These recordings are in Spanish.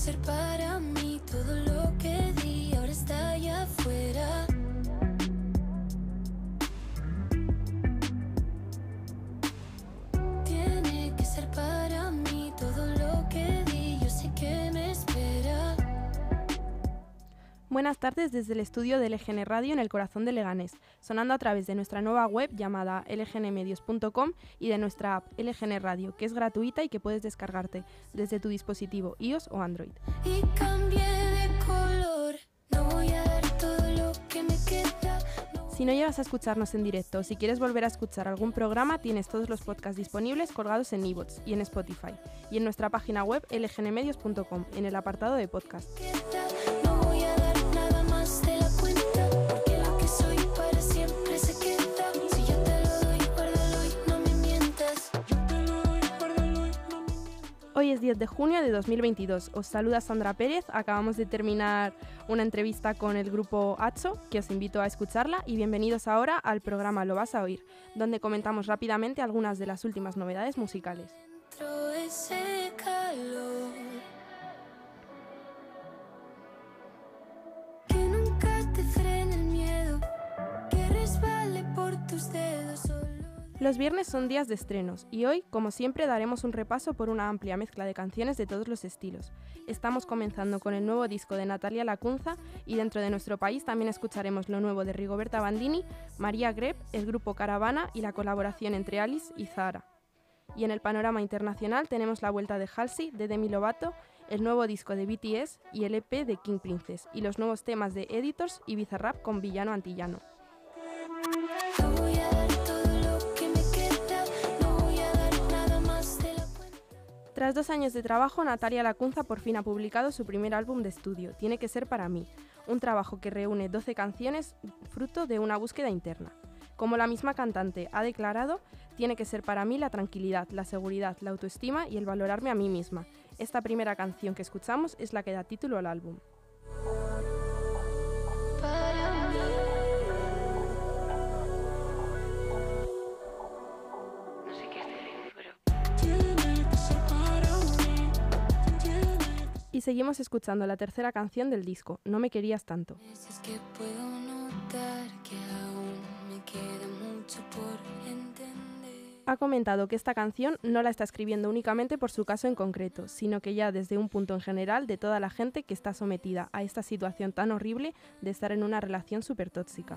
ser para Buenas tardes desde el estudio de LGN Radio en el corazón de Leganés, sonando a través de nuestra nueva web llamada lgnmedios.com y de nuestra app LGN Radio, que es gratuita y que puedes descargarte desde tu dispositivo iOS o Android. Y cambié de color, no voy a dar todo lo que me queda. no Si no llegas a escucharnos en directo o si quieres volver a escuchar algún programa, tienes todos los podcasts disponibles colgados en iVoox y en Spotify, y en nuestra página web lgnmedios.com, en el apartado de podcast. Es 10 de junio de 2022. Os saluda Sandra Pérez. Acabamos de terminar una entrevista con el grupo Acho, que os invito a escucharla. Y bienvenidos ahora al programa Lo vas a oír, donde comentamos rápidamente algunas de las últimas novedades musicales. Los viernes son días de estrenos y hoy, como siempre, daremos un repaso por una amplia mezcla de canciones de todos los estilos. Estamos comenzando con el nuevo disco de Natalia Lacunza y dentro de nuestro país también escucharemos lo nuevo de Rigoberta Bandini, María Greb, el grupo Caravana y la colaboración entre Alice y Zara. Y en el panorama internacional tenemos la vuelta de Halsey, de Demi Lovato, el nuevo disco de BTS y el EP de King Princess y los nuevos temas de Editors y Bizarrap con Villano Antillano. Tras dos años de trabajo, Natalia Lacunza por fin ha publicado su primer álbum de estudio, Tiene que ser para mí, un trabajo que reúne 12 canciones fruto de una búsqueda interna. Como la misma cantante ha declarado, tiene que ser para mí la tranquilidad, la seguridad, la autoestima y el valorarme a mí misma. Esta primera canción que escuchamos es la que da título al álbum. Y seguimos escuchando la tercera canción del disco, No me querías tanto. Es que puedo notar que aún me queda mucho por entender. Ha comentado que esta canción no la está escribiendo únicamente por su caso en concreto, sino que ya desde un punto en general de toda la gente que está sometida a esta situación tan horrible de estar en una relación súper tóxica.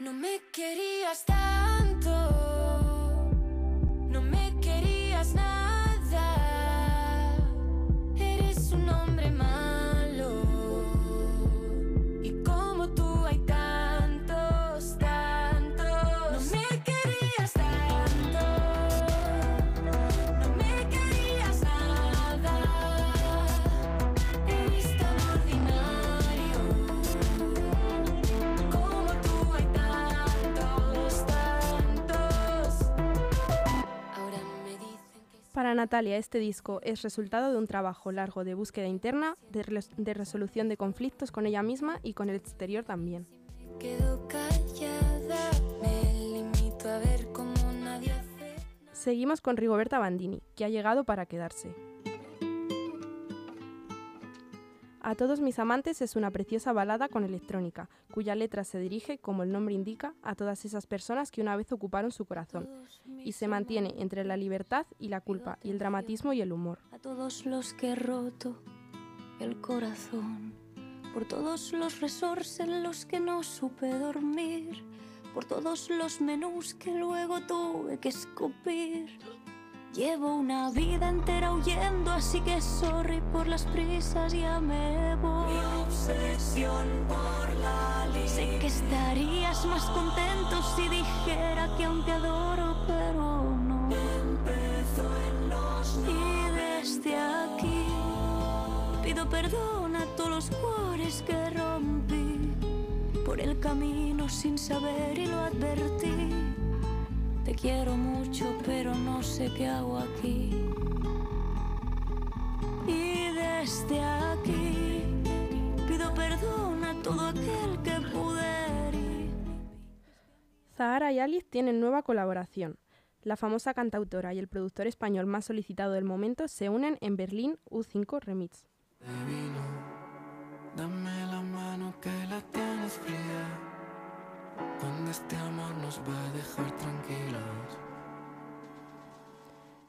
No me querías tanto, Para Natalia, este disco es resultado de un trabajo largo de búsqueda interna, de, res- de resolución de conflictos con ella misma y con el exterior también. Seguimos con Rigoberta Bandini, que ha llegado para quedarse. A todos mis amantes es una preciosa balada con electrónica, cuya letra se dirige, como el nombre indica, a todas esas personas que una vez ocuparon su corazón, y se mantiene entre la libertad y la culpa, y el dramatismo y el humor. a todos los que he roto el corazón, por todos los resorts en los que no supe dormir, por todos los menús que luego tuve que escupir. Llevo una vida entera huyendo, así que sorry por las prisas, ya me voy. Mi obsesión por la Sé que estarías más contento si dijera que aún te adoro, pero no. Empezó en los Y desde aquí Pido perdón a todos los cuores que rompí por el camino sin saber y lo advertí. Quiero mucho, pero no sé qué hago aquí. Y desde aquí pido perdón a todo aquel que pude herir. Zahara y Alice tienen nueva colaboración. La famosa cantautora y el productor español más solicitado del momento se unen en Berlín U5 Remix. dame la mano que la tienes fría. Cuando este amor nos va a dejar tranquilos.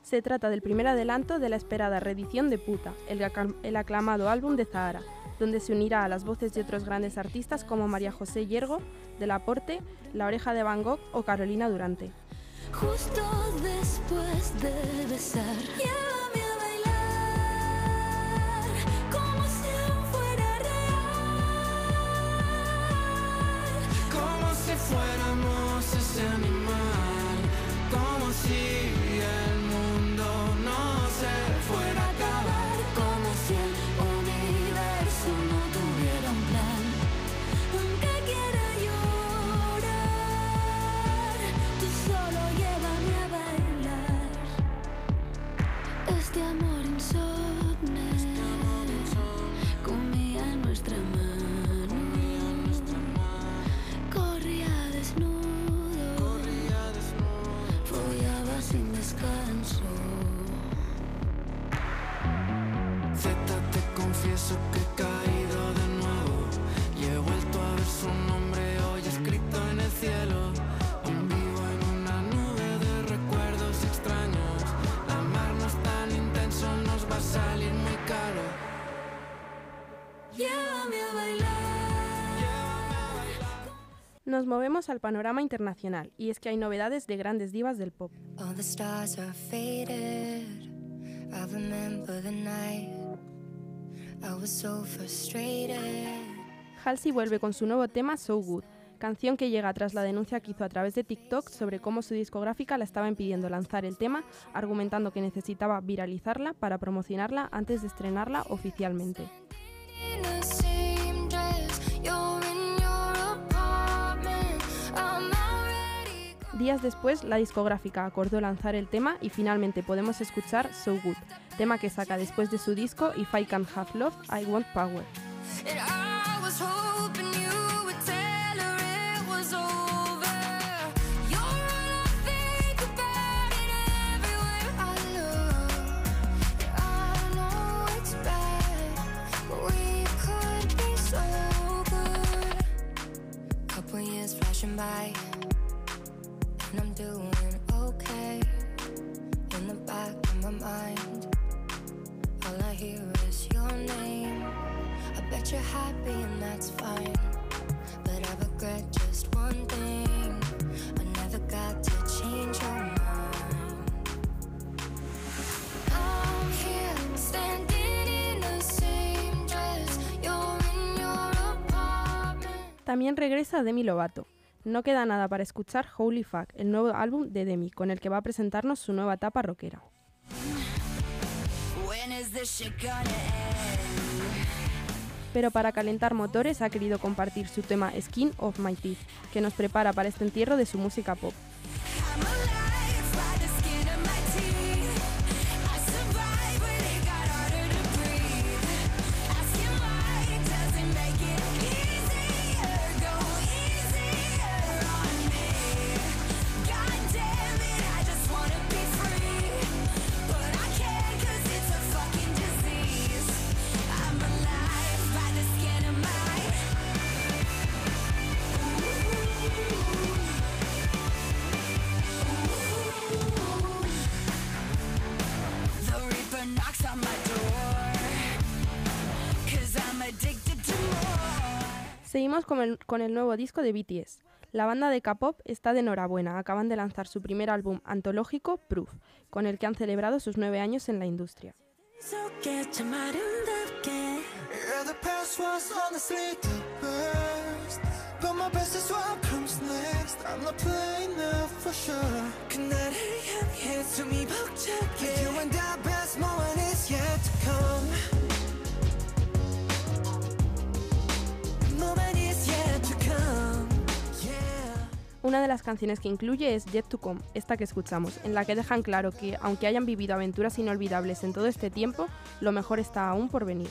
Se trata del primer adelanto de la esperada reedición de Puta, el, aclam- el aclamado álbum de Zahara, donde se unirá a las voces de otros grandes artistas como María José Yergo, Del Aporte, La Oreja de Van Gogh o Carolina Durante. Justo después de besar, Nos movemos al panorama internacional y es que hay novedades de grandes divas del pop. Halsey vuelve con su nuevo tema So Good, canción que llega tras la denuncia que hizo a través de TikTok sobre cómo su discográfica la estaba impidiendo lanzar el tema, argumentando que necesitaba viralizarla para promocionarla antes de estrenarla oficialmente. Días después, la discográfica acordó lanzar el tema y finalmente podemos escuchar So Good, tema que saca después de su disco If I Can't Have Love, I Want Power. También regresa Demi Lovato. No queda nada para escuchar Holy Fuck, el nuevo álbum de Demi, con el que va a presentarnos su nueva etapa rockera. Pero para calentar motores ha querido compartir su tema Skin of My Teeth, que nos prepara para este entierro de su música pop. Seguimos con el, con el nuevo disco de BTS. La banda de K-pop está de enhorabuena, acaban de lanzar su primer álbum antológico, Proof, con el que han celebrado sus nueve años en la industria. Una de las canciones que incluye es Yet to Come, esta que escuchamos, en la que dejan claro que, aunque hayan vivido aventuras inolvidables en todo este tiempo, lo mejor está aún por venir.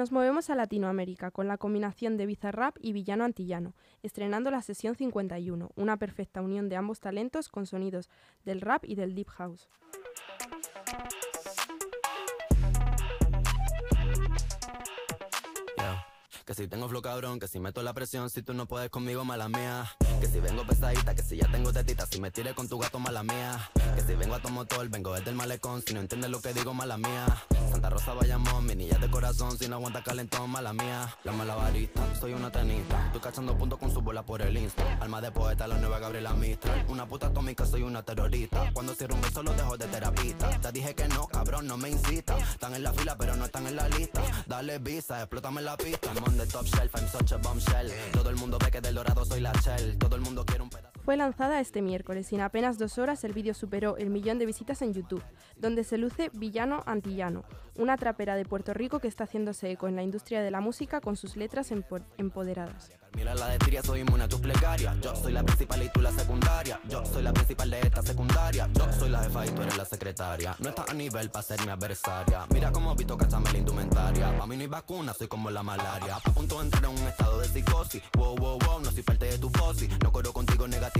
Nos movemos a Latinoamérica con la combinación de Bizarrap y Villano Antillano, estrenando la sesión 51, una perfecta unión de ambos talentos con sonidos del rap y del deep house. Que si tengo flow cabrón, que si meto la presión, si tú no puedes conmigo, mala mía. Que si vengo pesadita, que si ya tengo tetita, si me tires con tu gato, mala mía. Que si vengo a tu motor, vengo desde el malecón, si no entiendes lo que digo, mala mía. Santa Rosa Bayamón, mi niña de corazón, si no aguanta calentón, mala mía. La malabarista, soy una tenista, estoy cachando puntos con su bola por el insta. Alma de poeta, la nueva Gabriela Mistral. Una puta atómica, soy una terrorista. Cuando cierro un beso, lo dejo de terapista. Te dije que no, cabrón, no me incita. Están en la fila, pero no están en la lista. Dale visa, explótame la pista. I'm on the top shelf, I'm such a bombshell. Todo el mundo ve que del dorado soy la shell. Todo el mundo quiere un pedazo. Fue lanzada este miércoles y en apenas dos horas el vídeo superó el millón de visitas en YouTube, donde se luce Villano Antillano, una trapera de Puerto Rico que está haciéndose eco en la industria de la música con sus letras empo- empoderadas. Mira la de tria, soy inmune a tus plegarias. Yo soy la principal y tú la secundaria. Yo soy la principal de esta secundaria. Yo soy la jefa y tú eres la secretaria. No estás a nivel para ser mi adversaria. Mira cómo Vito cachame la indumentaria. Pa' mí no hay vacuna, soy como la malaria. A punto de entrar en un estado de psicosis. Wow, wow, wow, no soy parte de tu fosi. No corro contigo negativo,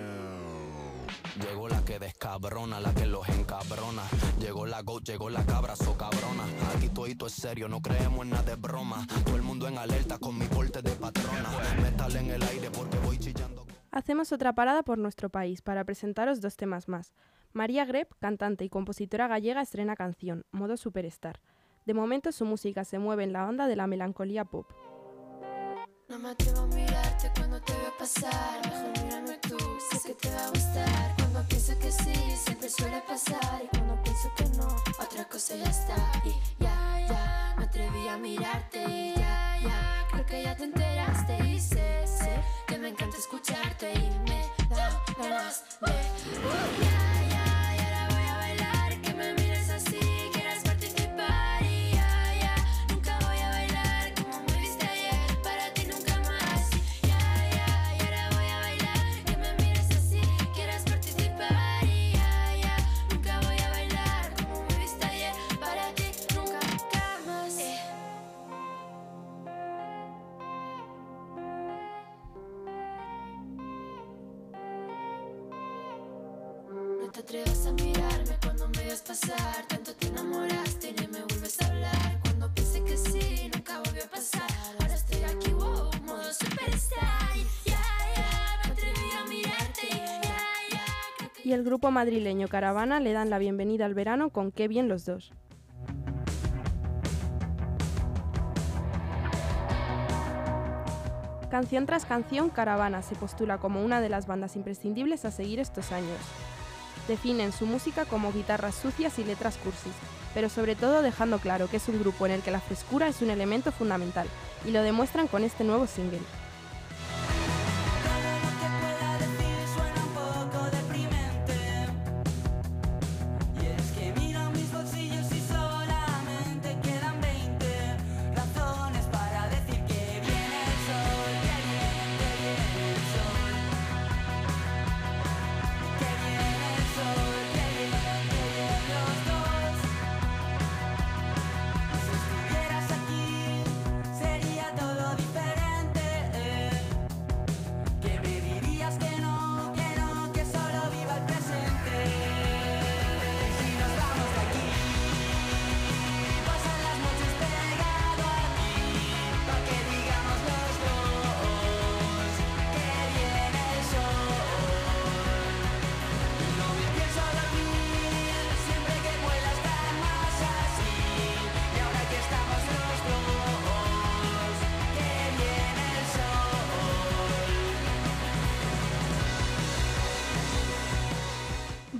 Llegó la que descabrona, la que los encabrona. Llegó la go, llegó la cabra, so cabrona. Aquí todito es serio, no creemos en nada de broma. Todo el mundo en alerta con mi porte de patrona. Metal en el aire porque voy chillando. Hacemos otra parada por nuestro país para presentaros dos temas más. María Greb, cantante y compositora gallega, estrena canción, Modo Superstar. De momento su música se mueve en la onda de la melancolía pop. No me atrevo a mirarte cuando te veo pasar. Mejor mírame tú, sé que te va a gustar. Cuando pienso que sí, siempre suele pasar. Y cuando pienso que no, otra cosa ya está. Y ya, ya, me atreví a mirarte. Y ya, ya, creo que ya te enteraste. Y sé, sé que me encanta escucharte. Y me da ganas de. Uh, ya, Te atrevas a mirarme cuando me veas pasar. Tanto te enamoraste y ni me vuelves a hablar. Cuando pensé que sí, nunca volvió a pasar. Ahora estoy aquí, wow, modo superstar. Ya, Y el grupo madrileño Caravana le dan la bienvenida al verano con Qué bien los dos. Canción tras canción, Caravana se postula como una de las bandas imprescindibles a seguir estos años. Definen su música como guitarras sucias y letras cursis, pero sobre todo dejando claro que es un grupo en el que la frescura es un elemento fundamental, y lo demuestran con este nuevo single.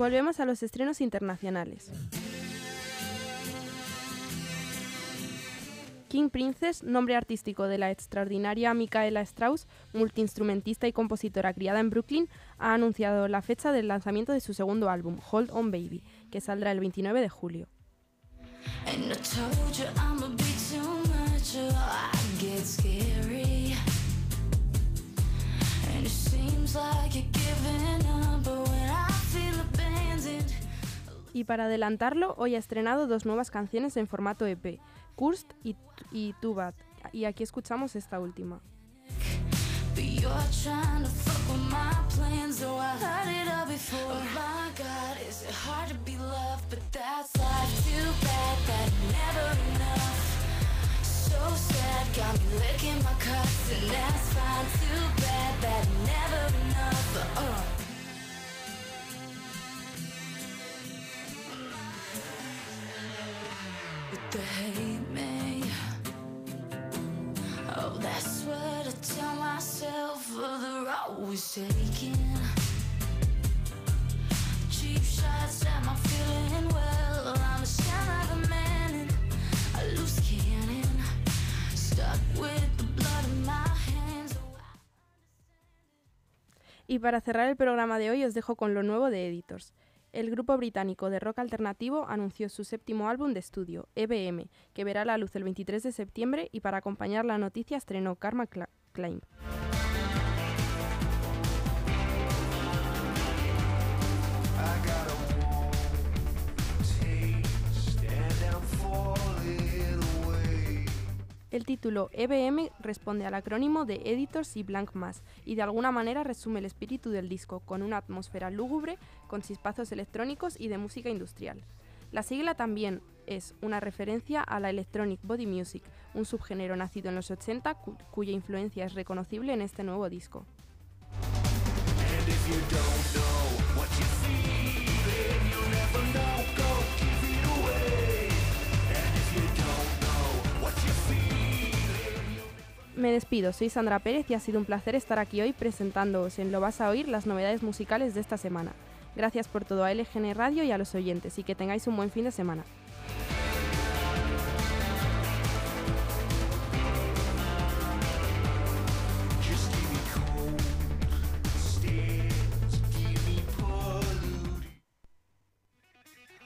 Volvemos a los estrenos internacionales. King Princess, nombre artístico de la extraordinaria Micaela Strauss, multiinstrumentista y compositora criada en Brooklyn, ha anunciado la fecha del lanzamiento de su segundo álbum, Hold On Baby, que saldrá el 29 de julio. Y para adelantarlo, hoy ha estrenado dos nuevas canciones en formato EP, Kurst y, y Tubat. Y aquí escuchamos esta última. Oh. So sad, licking my and that's fine, Y para cerrar el programa de hoy os dejo con lo nuevo de Editors. El grupo británico de rock alternativo anunció su séptimo álbum de estudio, EBM, que verá la luz el 23 de septiembre y para acompañar la noticia estrenó Karma Cla-. El título EBM responde al acrónimo de Editors y Blank Mass y de alguna manera resume el espíritu del disco, con una atmósfera lúgubre, con chispazos electrónicos y de música industrial. La sigla también es una referencia a la Electronic Body Music, un subgénero nacido en los 80 cu- cuya influencia es reconocible en este nuevo disco. Me despido, soy Sandra Pérez y ha sido un placer estar aquí hoy presentándoos en Lo vas a oír las novedades musicales de esta semana. Gracias por todo a LGN Radio y a los oyentes y que tengáis un buen fin de semana.